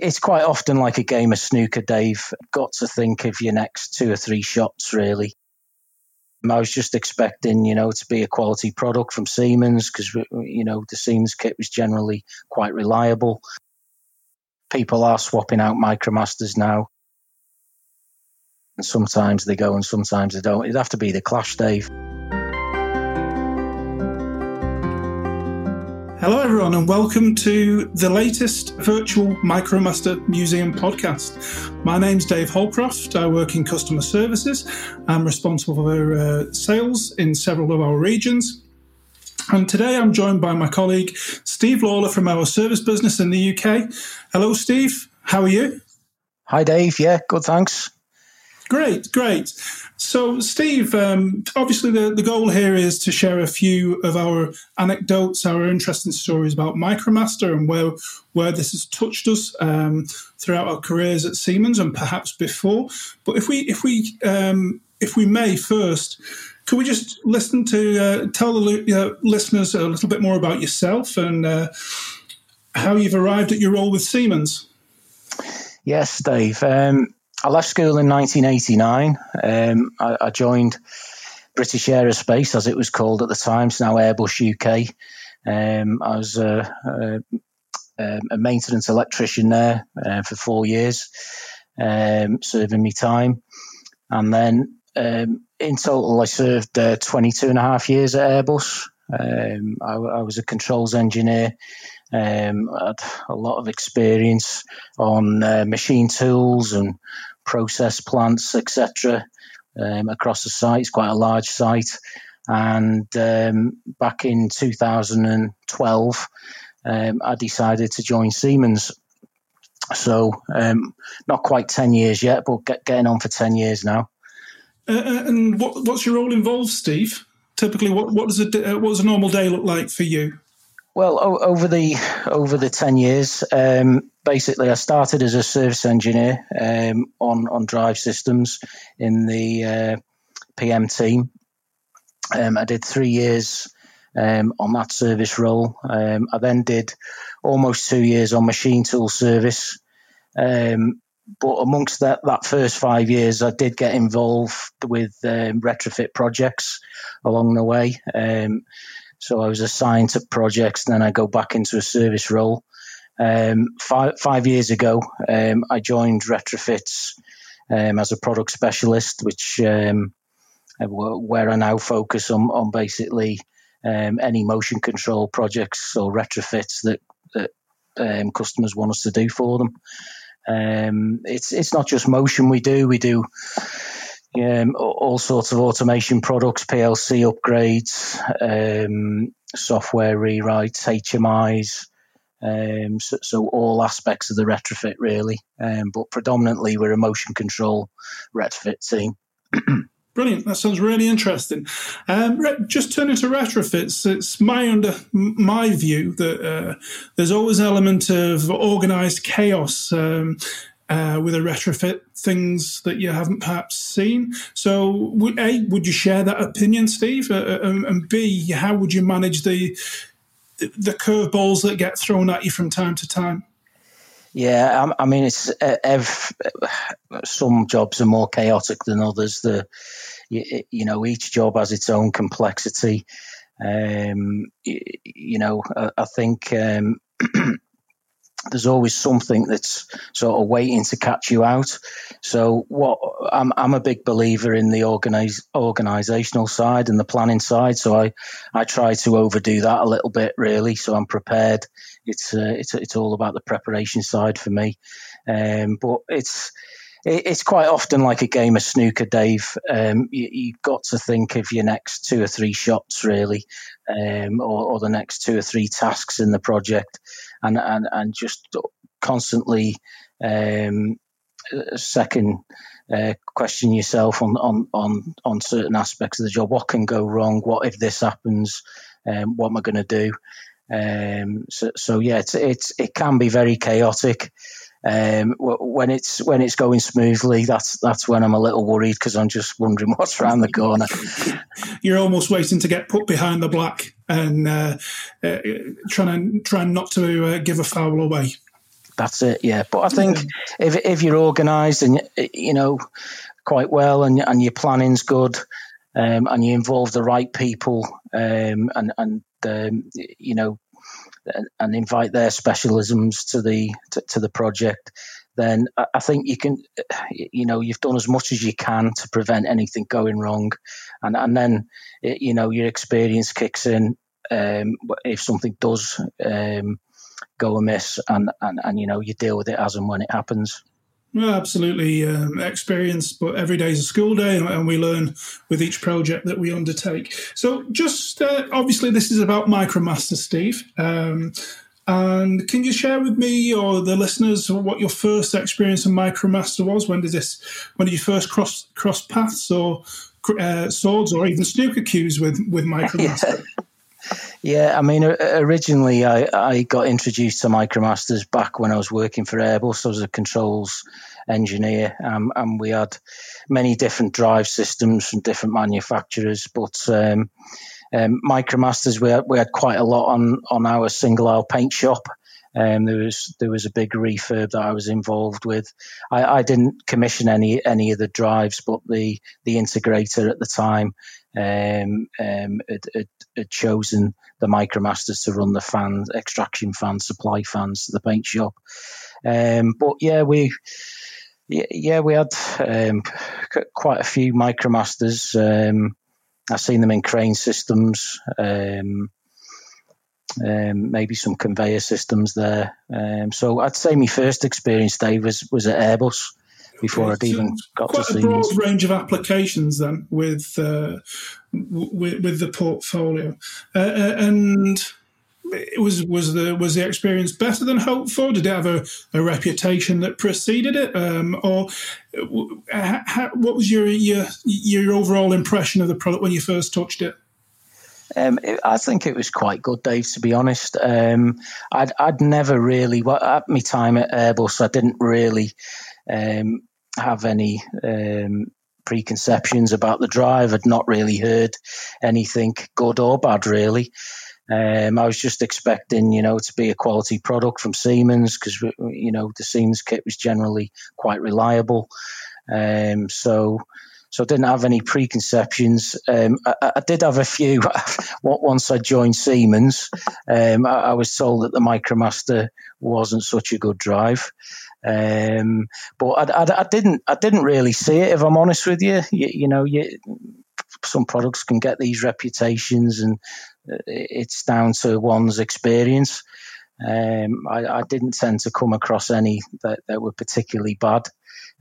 It's quite often like a game of snooker, Dave. Got to think of your next two or three shots, really. I was just expecting, you know, to be a quality product from Siemens because, you know, the Siemens kit was generally quite reliable. People are swapping out Micromasters now. And sometimes they go and sometimes they don't. It'd have to be the Clash, Dave. Hello, everyone, and welcome to the latest virtual MicroMaster Museum podcast. My name's Dave Holcroft. I work in customer services. I'm responsible for uh, sales in several of our regions. And today I'm joined by my colleague Steve Lawler from our service business in the UK. Hello, Steve. How are you? Hi, Dave. Yeah, good, thanks. Great, great. So, Steve, um, obviously the, the goal here is to share a few of our anecdotes, our interesting stories about MicroMaster and where where this has touched us um, throughout our careers at Siemens and perhaps before. But if we if we um, if we may first, could we just listen to uh, tell the uh, listeners a little bit more about yourself and uh, how you've arrived at your role with Siemens? Yes, Dave. Um, I left school in 1989. Um, I, I, joined British Aerospace, as it was called at the time, it's now Airbus UK. Um, I was a, a, a, maintenance electrician there uh, for four years, um, serving me time. And then um, in total, I served uh, 22 and a half years at Airbus. Um, I, I was a controls engineer um, I had a lot of experience on uh, machine tools and process plants, etc., um, across the site. It's quite a large site. And um, back in 2012, um, I decided to join Siemens. So, um, not quite 10 years yet, but get, getting on for 10 years now. Uh, uh and what, what's your role involved, Steve? Typically, what, what, does a, uh, what does a normal day look like for you? Well, o- over the over the ten years, um, basically, I started as a service engineer um, on on drive systems in the uh, PM team. Um, I did three years um, on that service role. Um, I then did almost two years on machine tool service. Um, but amongst that, that first five years, I did get involved with retrofit projects along the way. So I was assigned to projects, and then I go back into a service role. Um, five, five years ago, um, I joined Retrofits um, as a product specialist, which um, uh, where I now focus on, on basically um, any motion control projects or retrofits that, that um, customers want us to do for them. it's it's not just motion we do; we do um, all sorts of automation products, PLC upgrades, um, software rewrites, HMIs. Um, so, so, all aspects of the retrofit really, um, but predominantly we're a motion control retrofit team. Brilliant. That sounds really interesting. Um, just turning to retrofits, it's my under my view that uh, there's always an element of organised chaos. Um, uh, with a retrofit, things that you haven't perhaps seen. So, A, would you share that opinion, Steve? Uh, uh and B, how would you manage the the curveballs that get thrown at you from time to time? Yeah, I, mean, it's uh, some jobs are more chaotic than others. The you, you know each job has its own complexity. Um, you, you know, I, I think um, there's always something that's sort of waiting to catch you out. So what I'm I'm a big believer in the organize organizational side and the planning side. So I I try to overdo that a little bit really. So I'm prepared. It's uh, it's it's all about the preparation side for me. Um, but it's it's quite often like a game of snooker, Dave. Um, you, have got to think of your next two or three shots, really, um, or, or, the next two or three tasks in the project and and, and just constantly um, second uh, question yourself on, on on on certain aspects of the job. What can go wrong? What if this happens? Um, what am I going to do? Um, so, so yeah, it's, it's it can be very chaotic. Um, when it's when it's going smoothly, that's that's when I'm a little worried because I'm just wondering what's around the corner. You're almost waiting to get put behind the black and uh, uh, trying to trying not to uh, give a foul away. that's it. Yeah, but I think yeah. if if you're organised and you know quite well and and your planning's good, um, and you involve the right people, um, and and um, you know, and invite their specialisms to the to, to the project, then I think you can, you know, you've done as much as you can to prevent anything going wrong, and and then you know your experience kicks in um, if something does um, go amiss, and, and and you know you deal with it as and when it happens. Well, absolutely um, experience, but every day is a school day, and we learn with each project that we undertake. So, just uh, obviously, this is about MicroMaster, Steve. Um, and can you share with me or the listeners what your first experience of MicroMaster was? When did this? When did you first cross cross paths or uh, swords or even snooker cues with with MicroMaster? Yeah. I mean, originally I, I got introduced to MicroMasters back when I was working for Airbus. I was a controls engineer, um, and we had many different drive systems from different manufacturers. But um, um, MicroMasters, we had, we had quite a lot on on our single aisle paint shop. Um, there was there was a big refurb that I was involved with. I, I, didn't commission any any of the drives, but the the integrator at the time um, um, had, had, had, chosen the MicroMasters to run the fans, extraction fans, supply fans to the paint shop. Um, but yeah, we yeah, we had um, quite a few MicroMasters. Um, I've seen them in crane systems, um, maybe some conveyor systems there. Um, so I'd say my first experience, Dave, was was at Airbus before I'd even got quite to see. Quite a broad range of applications then with uh, with, with, the portfolio, uh, uh, and it was was the was the experience better than hoped for? Did it have a, a reputation that preceded it, um, or uh, how, what was your, your your overall impression of the product when you first touched it? Um, it, I think it was quite good, Dave. To be honest, um, I'd I'd never really well, at my time at Airbus, I didn't really um, have any um, preconceptions about the drive. I'd not really heard anything good or bad, really. Um, I was just expecting, you know, to be a quality product from Siemens because, you know, the Siemens kit was generally quite reliable. Um, so, so I didn't have any preconceptions. Um, I, I, did have a few. Once I joined Siemens, um, I, I, was told that the MicroMaster wasn't such a good drive. Um, but I, I, didn't, I didn't really see it. If I'm honest with you, you, you know, you, some products can get these reputations, and uh, it's down to one's experience. Um, I, I, didn't tend to come across any that, that were particularly bad.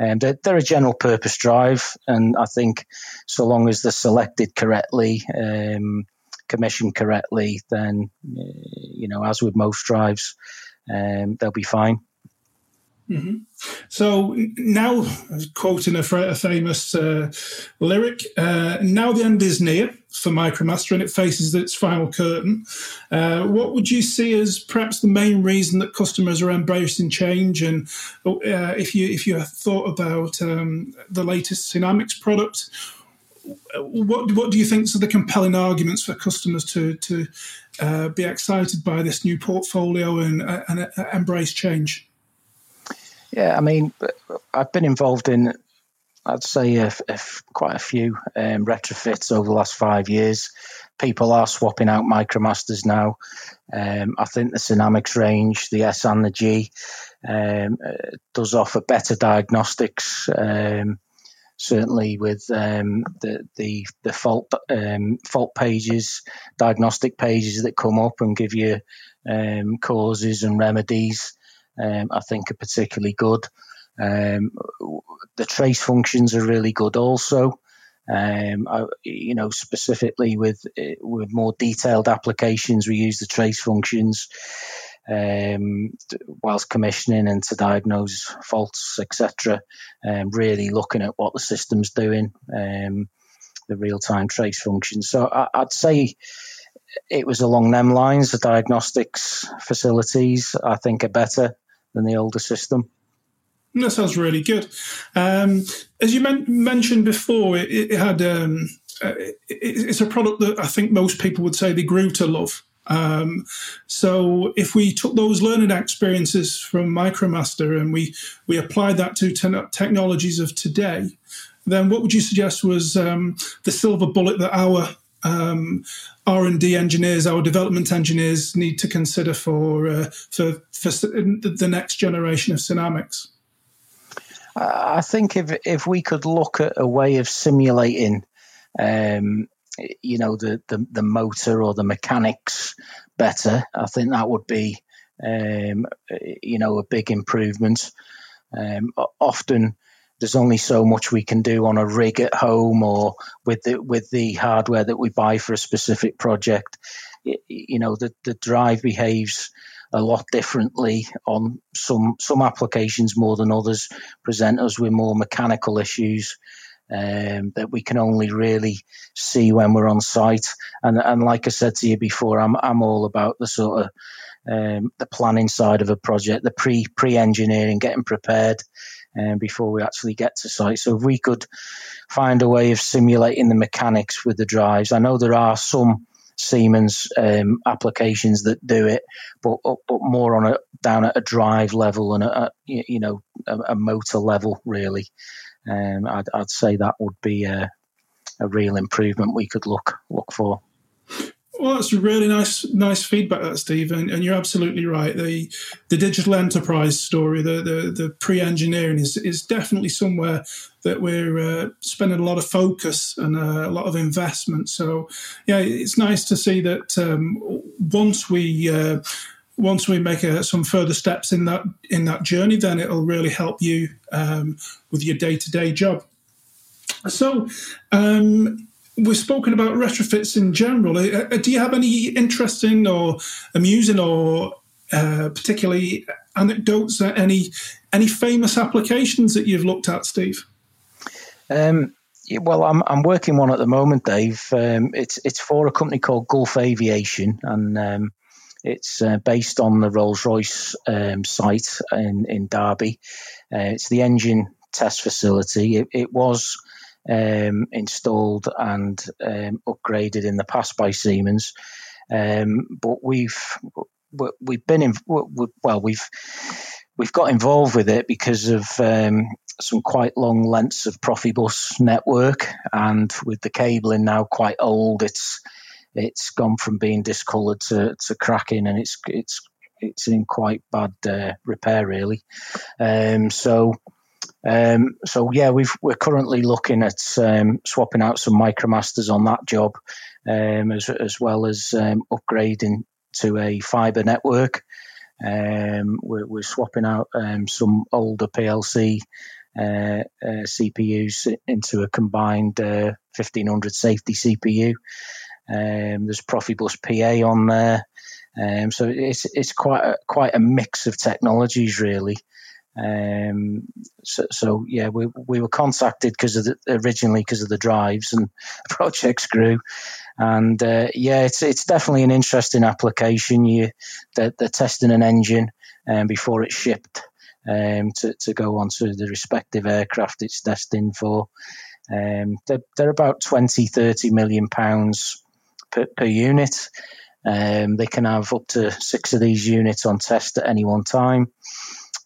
Um, they're, they're, a general purpose drive, and I think so long as they're selected correctly, um, commissioned correctly, then uh, you know, as with most drives, um, they'll be fine. Mm-hmm. So now, quoting a, a famous uh, lyric, uh, now the end is near for MicroMaster and it faces its final curtain. Uh, what would you see as perhaps the main reason that customers are embracing change? And uh, if you if you thought about um, the latest Sinamics product, what what do you think are the compelling arguments for customers to to uh, be excited by this new portfolio and, uh, and embrace change? Yeah, I mean, I've been involved in, I'd say, a, a, quite a few um, retrofits over the last five years. People are swapping out MicroMasters now. Um, I think the Sinamics range, the S and the G, um, uh, does offer better diagnostics. Um, certainly, with um, the, the the fault um, fault pages, diagnostic pages that come up and give you causes and remedies um, I think are particularly good. Um, the trace functions are really good also. Um, I, you know, specifically with with more detailed applications, we use the trace functions um, whilst commissioning and to diagnose faults, etc. Um, really looking at what the system's doing, um, the real time trace functions. So I, would say it was along them lines. The diagnostics facilities, I think, are better than the older system. That sounds really good. Um, as you men- mentioned before, it, it had um, uh, it, it's a product that I think most people would say they grew to love Um, so if we took those learning experiences from MicroMaster and we we applied that to te- technologies of today, then what would you suggest was um, the silver bullet that our um, R and D engineers, our development engineers, need to consider for uh, for for the next generation of Sinamics? I think if if we could look at a way of simulating, um, you know, the, the, the motor or the mechanics better, I think that would be, um, you know, a big improvement. Um, often there's only so much we can do on a rig at home or with the with the hardware that we buy for a specific project. You know, the the drive behaves a lot differently on some some applications more than others. Present us with more mechanical issues. Um, that we can only really see when we're on site. And, and like I said to you before, I'm I'm all about the sort of um, the planning side of a project, the pre pre engineering, getting prepared um, before we actually get to site. So if we could find a way of simulating the mechanics with the drives, I know there are some Siemens um, applications that do it, but but more on a down at a drive level and a, a you know a, a, motor level really. Um, I'd, I'd say that would be a, a real improvement we could look look for. Well, that's really nice, nice feedback, that Steve, and, and, you're absolutely right. The the digital enterprise story, the the, the pre-engineering is is definitely somewhere that we're uh, spending a lot of focus and uh, a lot of investment. So, yeah, it's nice to see that um, once we uh, once we make uh, some further steps in that in that journey, then it'll really help you um, with your day to day job. So. Um, we've spoken about retrofits in general. Uh, uh, do you have any interesting or amusing or uh, particularly anecdotes, uh, any any famous applications that you've looked at, Steve? Um, well, I'm I'm working one at the moment, Dave. Um, it's it's for a company called Gulf Aviation, and um, it's uh, based on the Rolls Royce um, site in in Derby. Uh, it's the engine test facility. It, it was um, installed and um, upgraded in the past by Siemens. Um, but we've we've been in well we've we've got involved with it because of um, some quite long lengths of Profibus network, and with the cabling now quite old, it's it's gone from being discoloured to, to cracking, and it's it's it's in quite bad uh, repair really. Um, so um, so yeah, we are currently looking at um, swapping out some MicroMasters on that job, um, as, as, well as um, upgrading to a fibre network. Um, we're, we're, swapping out um, some older PLC uh, uh, CPUs into a combined uh, 1500 safety CPU. there's Profibus PA on there. so it's it's quite a, quite a mix of technologies really. Um, so, so, yeah, we, we were contacted because of the, originally because of the drives and projects grew, and uh, yeah, it's it's definitely an interesting application. You they're, they're testing an engine um, before it's shipped um, to to go onto the respective aircraft it's destined for. Um, they're, they're about 20, 30 million pounds per, per unit. Um, they can have up to six of these units on test at any one time.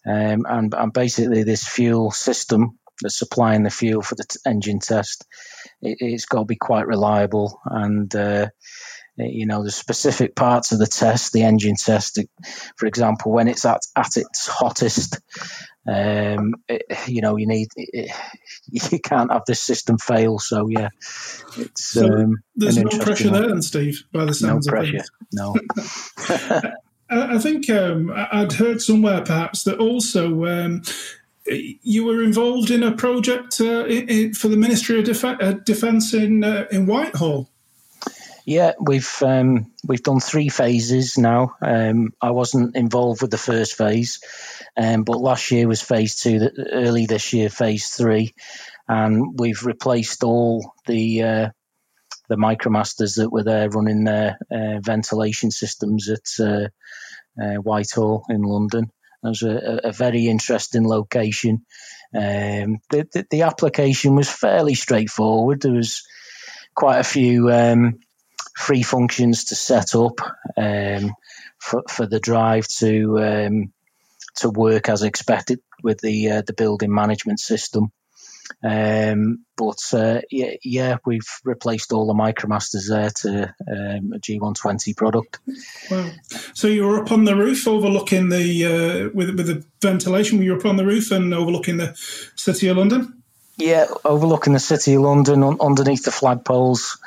Um, and, and, basically, this fuel system that's supplying the fuel for the t- engine test, it, has got to be quite reliable. And uh, you know, the specific parts of the test, the engine test, for example, when it's at, at its hottest, um, it, you know, you need it, you can't have this system fail. So yeah, it's so um, there's no pressure there, then, Steve. By the sounds no pressure, no. I think um, I'd heard somewhere perhaps that also um, you were involved in a project uh, in, for the Ministry of uh, Defence in uh, in Whitehall. Yeah, we've um, we've done three phases now. Um, I wasn't involved with the first phase, um, but last year was phase two. Early this year, phase three, and we've replaced all the uh, the MicroMasters that were there running their uh, ventilation systems at uh, uh, Whitehall in London. It was a, a very interesting location. Um, the, the, the, application was fairly straightforward. There was quite a few um, free functions to set up um, for for the drive to um, to work as expected with the uh, the building management system. Um, but uh, yeah, yeah, we've replaced all the MicroMasters there to um, a G120 product. Wow! So you were up on the roof, overlooking the uh, with with the ventilation. Were you up on the roof and overlooking the city of London? Yeah, overlooking the city of London, un- underneath the flagpoles,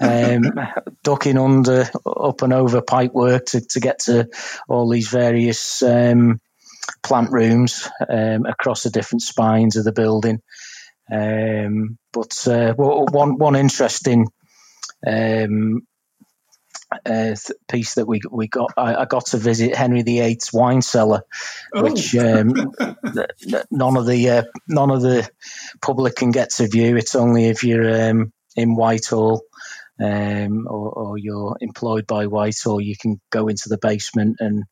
um, ducking under, up and over pipework to, to get to all these various um, plant rooms um, across the different spines of the building. Um, but uh, one one interesting um, uh, piece that we we got, I, I, got to visit Henry VIII's wine cellar, oh. which um, none of the uh, none of the public can get to view. It's only if you're um, in Whitehall. Um, or, or, you're employed by Whitehall, you can go into the basement and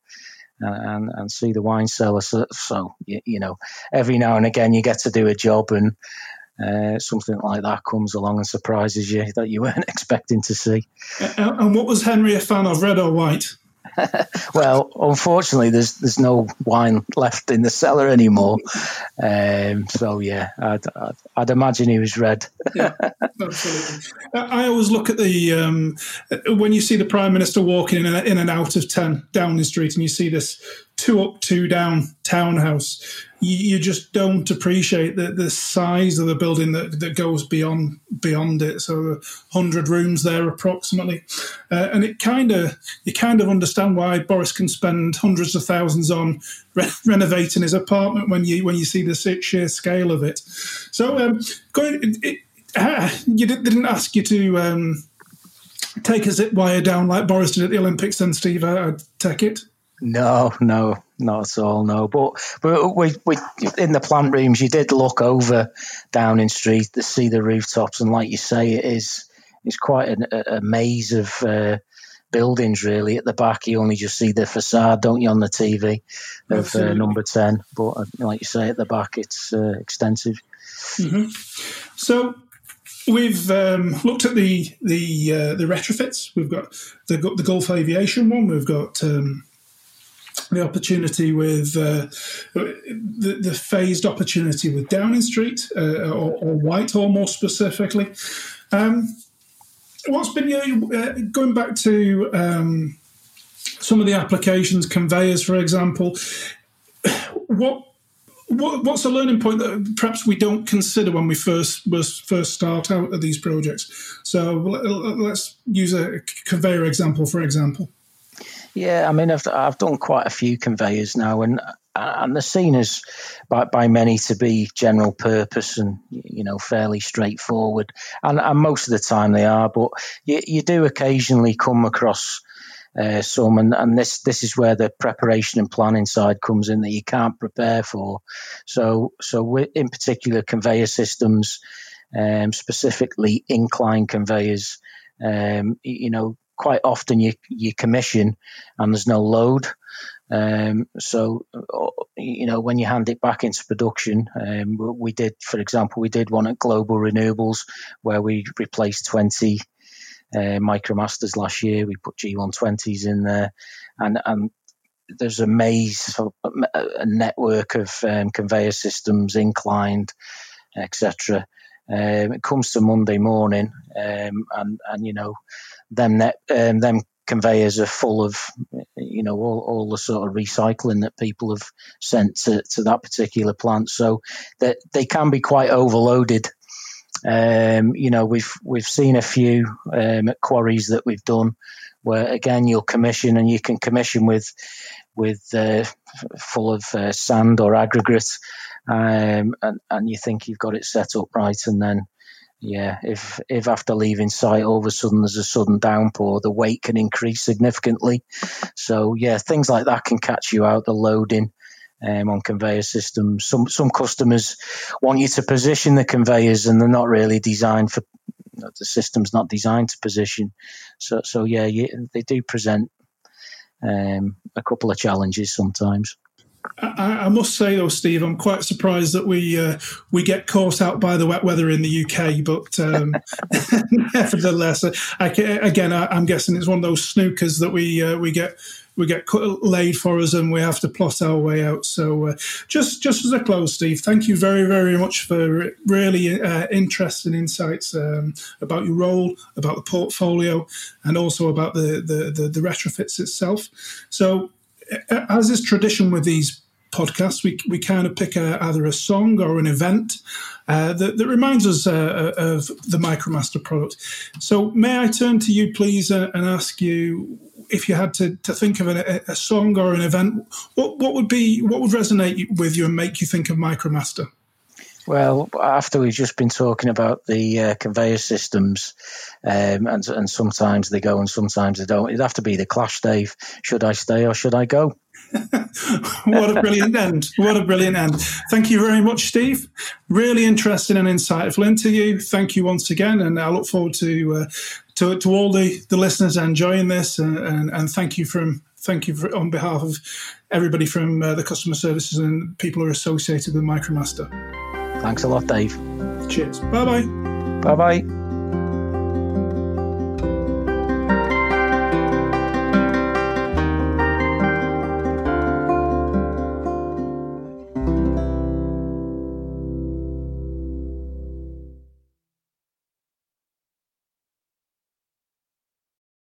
and, and see the wine cellar. So, so you, you, know, every now and again you get to do a job and uh, something like that comes along and surprises you that you weren't expecting to see. And what was Henry a fan of, red or white? well, unfortunately, there's there's no wine left in the cellar anymore. Um, so yeah, I'd, I'd, I'd, imagine he was red. yeah, absolutely. I always look at the um, when you see the prime minister walking in, in and out of ten Downing Street, and you see this two up, two down townhouse, you, you, just don't appreciate the, the size of the building that, that goes beyond beyond it. So, hundred rooms there approximately, uh, and it kind of you kind of understand why Boris can spend hundreds of thousands on re- renovating his apartment when you when you see the sheer scale of it. So, um, going, it, it, uh, you did, didn't ask you to. Um, take a zip wire down like Boris did at the Olympics, then Steve, I'd take it. No, no, not at all. No, but but we, we in the plant rooms, you did look over Downing Street to see the rooftops, and like you say, it is it's quite an, a, maze of uh, buildings. Really, at the back, you only just see the facade, don't you, on the TV of uh, number ten? But uh, like you say, at the back, it's uh, extensive. Mm-hmm. So We've um, looked at the the uh, the retrofits. We've got the the Gulf Aviation one. We've got um, the opportunity with uh, the, the, phased opportunity with Downing Street uh, or, or, Whitehall more specifically. Um, what's been your, uh, going back to um, some of the applications, conveyors, for example? What, what what's a learning point that perhaps we don't consider when we first first start out of these projects? So let's use a conveyor example, for example. Yeah, I mean, I've I've done quite a few conveyors now, and and they're seen as by, by many to be general purpose and you know fairly straightforward, and, and most of the time they are. But you, you do occasionally come across uh, some, and, and this this is where the preparation and planning side comes in that you can't prepare for. So so in particular conveyor systems, um, specifically incline conveyors. Um, you know, quite often you you commission and there's no load. Um, so you know when you hand it back into production, um, we did, for example, we did one at Global Renewables where we replaced 20 uh, MicroMasters last year. We put G120s in there, and and there's a maze, a network of um, conveyor systems, inclined, etc. Um, it comes to Monday morning, um, and and you know them net, um, them conveyors are full of you know all, all the sort of recycling that people have sent to, to that particular plant. So that they can be quite overloaded. Um, you know we've we've seen a few um, quarries that we've done where again you'll commission and you can commission with with uh, full of uh, sand or aggregate um, and, and you think you've got it set up right and then yeah, if if after leaving site all of a sudden there's a sudden downpour, the weight can increase significantly. So yeah, things like that can catch you out. The loading um, on conveyor systems. Some some customers want you to position the conveyors, and they're not really designed for the system's not designed to position. So so yeah, you, they do present um, a couple of challenges sometimes. I, I, must say though, Steve, I'm quite surprised that we uh, we get caught out by the wet weather in the UK. But um, nevertheless, I, again, I, am guessing it's one of those snookers that we uh, we get we get laid for us and we have to plot our way out. So, uh, just just as a close, Steve, thank you very very much for really uh, interesting insights um, about your role, about the portfolio, and also about the the, the, the retrofits itself. So, as is tradition with these podcasts, we, we kind of pick a, either a song or an event uh, that, that, reminds us uh, of the MicroMaster product. So, may I turn to you, please, uh, and ask you if you had to, to think of a, a, song or an event, what, what would be what would resonate with you and make you think of MicroMaster? Well, after we've just been talking about the uh, conveyor systems, um, and, and sometimes they go and sometimes they don't, it'd have to be the Clash, Dave. Should I stay or should I go? what a brilliant end. What a brilliant end. Thank you very much, Steve. Really interesting and insightful interview. Thank you once again. And I look forward to uh, to, to all the, the listeners enjoying this. And, and, and thank you from thank you for, on behalf of everybody from uh, the customer services and people who are associated with MicroMaster. Thanks a lot, Dave. Cheers. Bye bye. Bye bye.